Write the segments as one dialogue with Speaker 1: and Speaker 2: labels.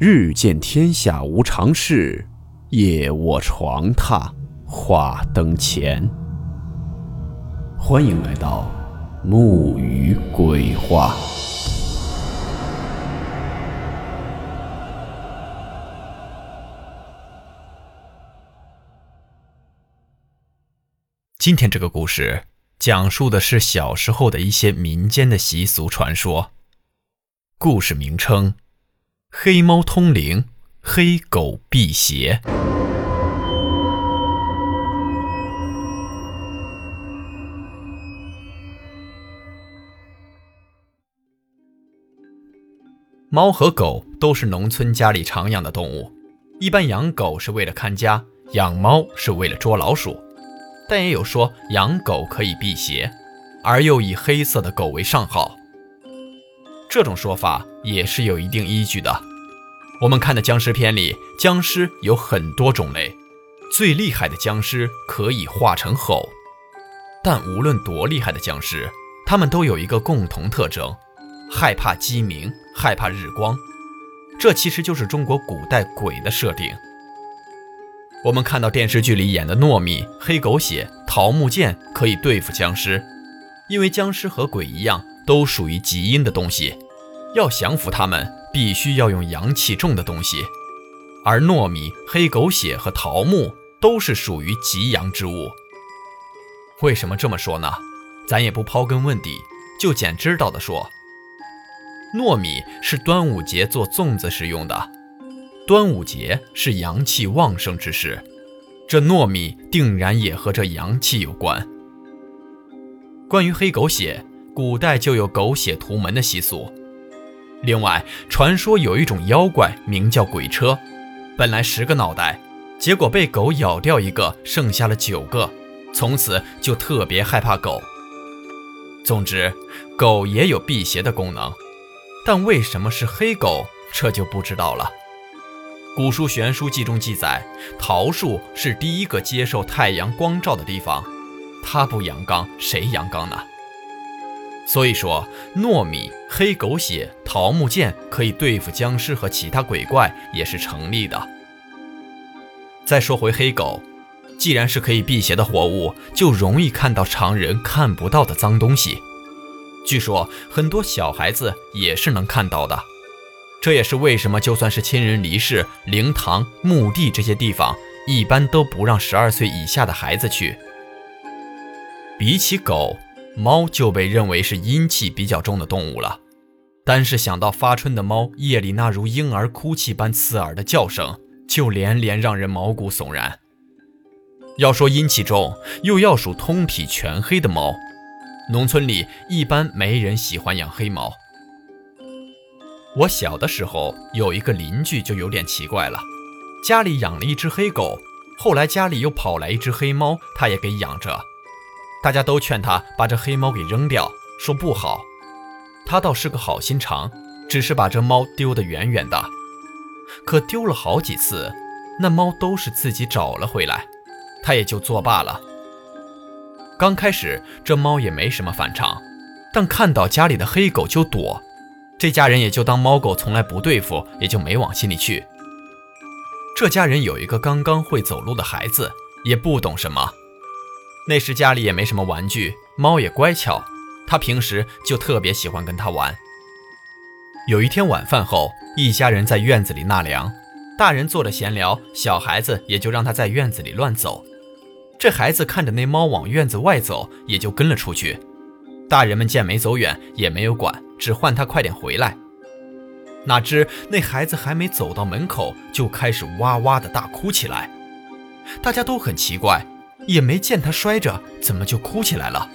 Speaker 1: 日见天下无常事，夜卧床榻话灯前。欢迎来到木鱼鬼话。
Speaker 2: 今天这个故事讲述的是小时候的一些民间的习俗传说。故事名称。黑猫通灵，黑狗辟邪。猫和狗都是农村家里常养的动物，一般养狗是为了看家，养猫是为了捉老鼠。但也有说养狗可以辟邪，而又以黑色的狗为上号。这种说法也是有一定依据的。我们看的僵尸片里，僵尸有很多种类，最厉害的僵尸可以化成吼。但无论多厉害的僵尸，他们都有一个共同特征：害怕鸡鸣，害怕日光。这其实就是中国古代鬼的设定。我们看到电视剧里演的糯米、黑狗血、桃木剑可以对付僵尸，因为僵尸和鬼一样。都属于极阴的东西，要降服他们，必须要用阳气重的东西。而糯米、黑狗血和桃木都是属于极阳之物。为什么这么说呢？咱也不刨根问底，就捡知道的说。糯米是端午节做粽子时用的，端午节是阳气旺盛之时，这糯米定然也和这阳气有关。关于黑狗血。古代就有狗血屠门的习俗。另外，传说有一种妖怪名叫鬼车，本来十个脑袋，结果被狗咬掉一个，剩下了九个，从此就特别害怕狗。总之，狗也有辟邪的功能，但为什么是黑狗，这就不知道了。古书《玄书记》中记载，桃树是第一个接受太阳光照的地方，它不阳刚，谁阳刚呢？所以说，糯米、黑狗血、桃木剑可以对付僵尸和其他鬼怪，也是成立的。再说回黑狗，既然是可以辟邪的活物，就容易看到常人看不到的脏东西。据说很多小孩子也是能看到的，这也是为什么就算是亲人离世、灵堂、墓地这些地方，一般都不让十二岁以下的孩子去。比起狗。猫就被认为是阴气比较重的动物了，单是想到发春的猫夜里那如婴儿哭泣般刺耳的叫声，就连连让人毛骨悚然。要说阴气重，又要数通体全黑的猫，农村里一般没人喜欢养黑猫。我小的时候有一个邻居就有点奇怪了，家里养了一只黑狗，后来家里又跑来一只黑猫，他也给养着。大家都劝他把这黑猫给扔掉，说不好。他倒是个好心肠，只是把这猫丢得远远的。可丢了好几次，那猫都是自己找了回来，他也就作罢了。刚开始这猫也没什么反常，但看到家里的黑狗就躲，这家人也就当猫狗从来不对付，也就没往心里去。这家人有一个刚刚会走路的孩子，也不懂什么。那时家里也没什么玩具，猫也乖巧，他平时就特别喜欢跟它玩。有一天晚饭后，一家人在院子里纳凉，大人坐着闲聊，小孩子也就让他在院子里乱走。这孩子看着那猫往院子外走，也就跟了出去。大人们见没走远，也没有管，只唤他快点回来。哪知那孩子还没走到门口，就开始哇哇的大哭起来，大家都很奇怪。也没见他摔着，怎么就哭起来了？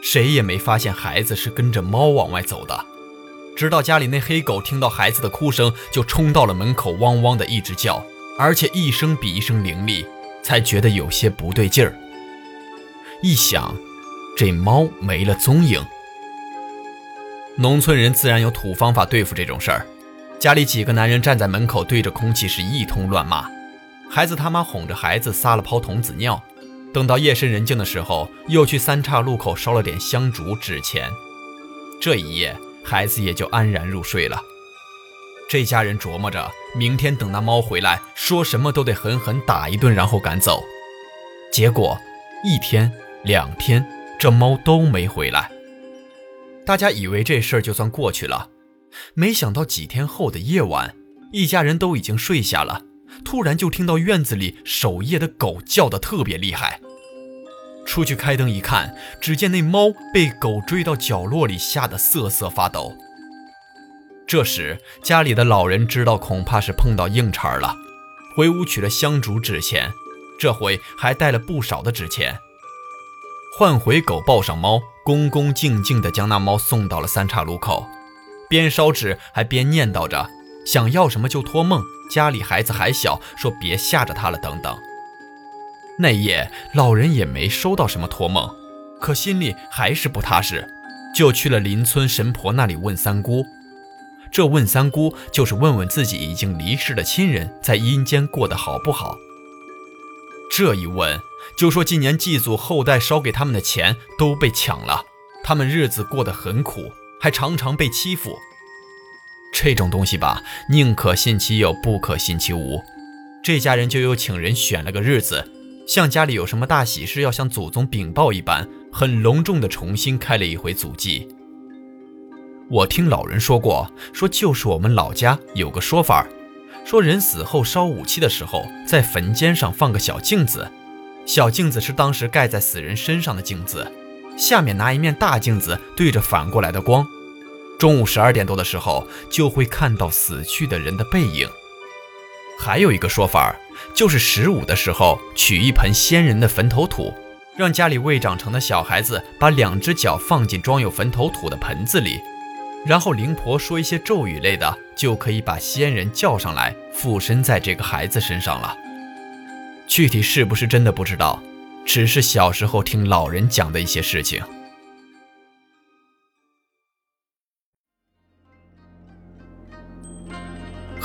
Speaker 2: 谁也没发现孩子是跟着猫往外走的。直到家里那黑狗听到孩子的哭声，就冲到了门口，汪汪的一直叫，而且一声比一声凌厉，才觉得有些不对劲儿。一想，这猫没了踪影。农村人自然有土方法对付这种事儿。家里几个男人站在门口，对着空气是一通乱骂。孩子他妈哄着孩子撒了泡童子尿，等到夜深人静的时候，又去三岔路口烧了点香烛纸钱。这一夜，孩子也就安然入睡了。这家人琢磨着，明天等那猫回来，说什么都得狠狠打一顿，然后赶走。结果一天两天，这猫都没回来。大家以为这事儿就算过去了，没想到几天后的夜晚，一家人都已经睡下了，突然就听到院子里守夜的狗叫得特别厉害。出去开灯一看，只见那猫被狗追到角落里，吓得瑟瑟发抖。这时，家里的老人知道恐怕是碰到硬茬了，回屋取了香烛纸钱，这回还带了不少的纸钱。换回狗，抱上猫，恭恭敬敬地将那猫送到了三岔路口，边烧纸还边念叨着：“想要什么就托梦，家里孩子还小，说别吓着他了，等等。”那夜，老人也没收到什么托梦，可心里还是不踏实，就去了邻村神婆那里问三姑。这问三姑，就是问问自己已经离世的亲人在阴间过得好不好。这一问，就说今年祭祖后代烧给他们的钱都被抢了，他们日子过得很苦，还常常被欺负。这种东西吧，宁可信其有，不可信其无。这家人就又请人选了个日子。像家里有什么大喜事要向祖宗禀报一般，很隆重的重新开了一回祖祭。我听老人说过，说就是我们老家有个说法，说人死后烧武器的时候，在坟尖上放个小镜子，小镜子是当时盖在死人身上的镜子，下面拿一面大镜子对着反过来的光，中午十二点多的时候就会看到死去的人的背影。还有一个说法。就是十五的时候，取一盆先人的坟头土，让家里未长成的小孩子把两只脚放进装有坟头土的盆子里，然后灵婆说一些咒语类的，就可以把先人叫上来附身在这个孩子身上了。具体是不是真的不知道，只是小时候听老人讲的一些事情。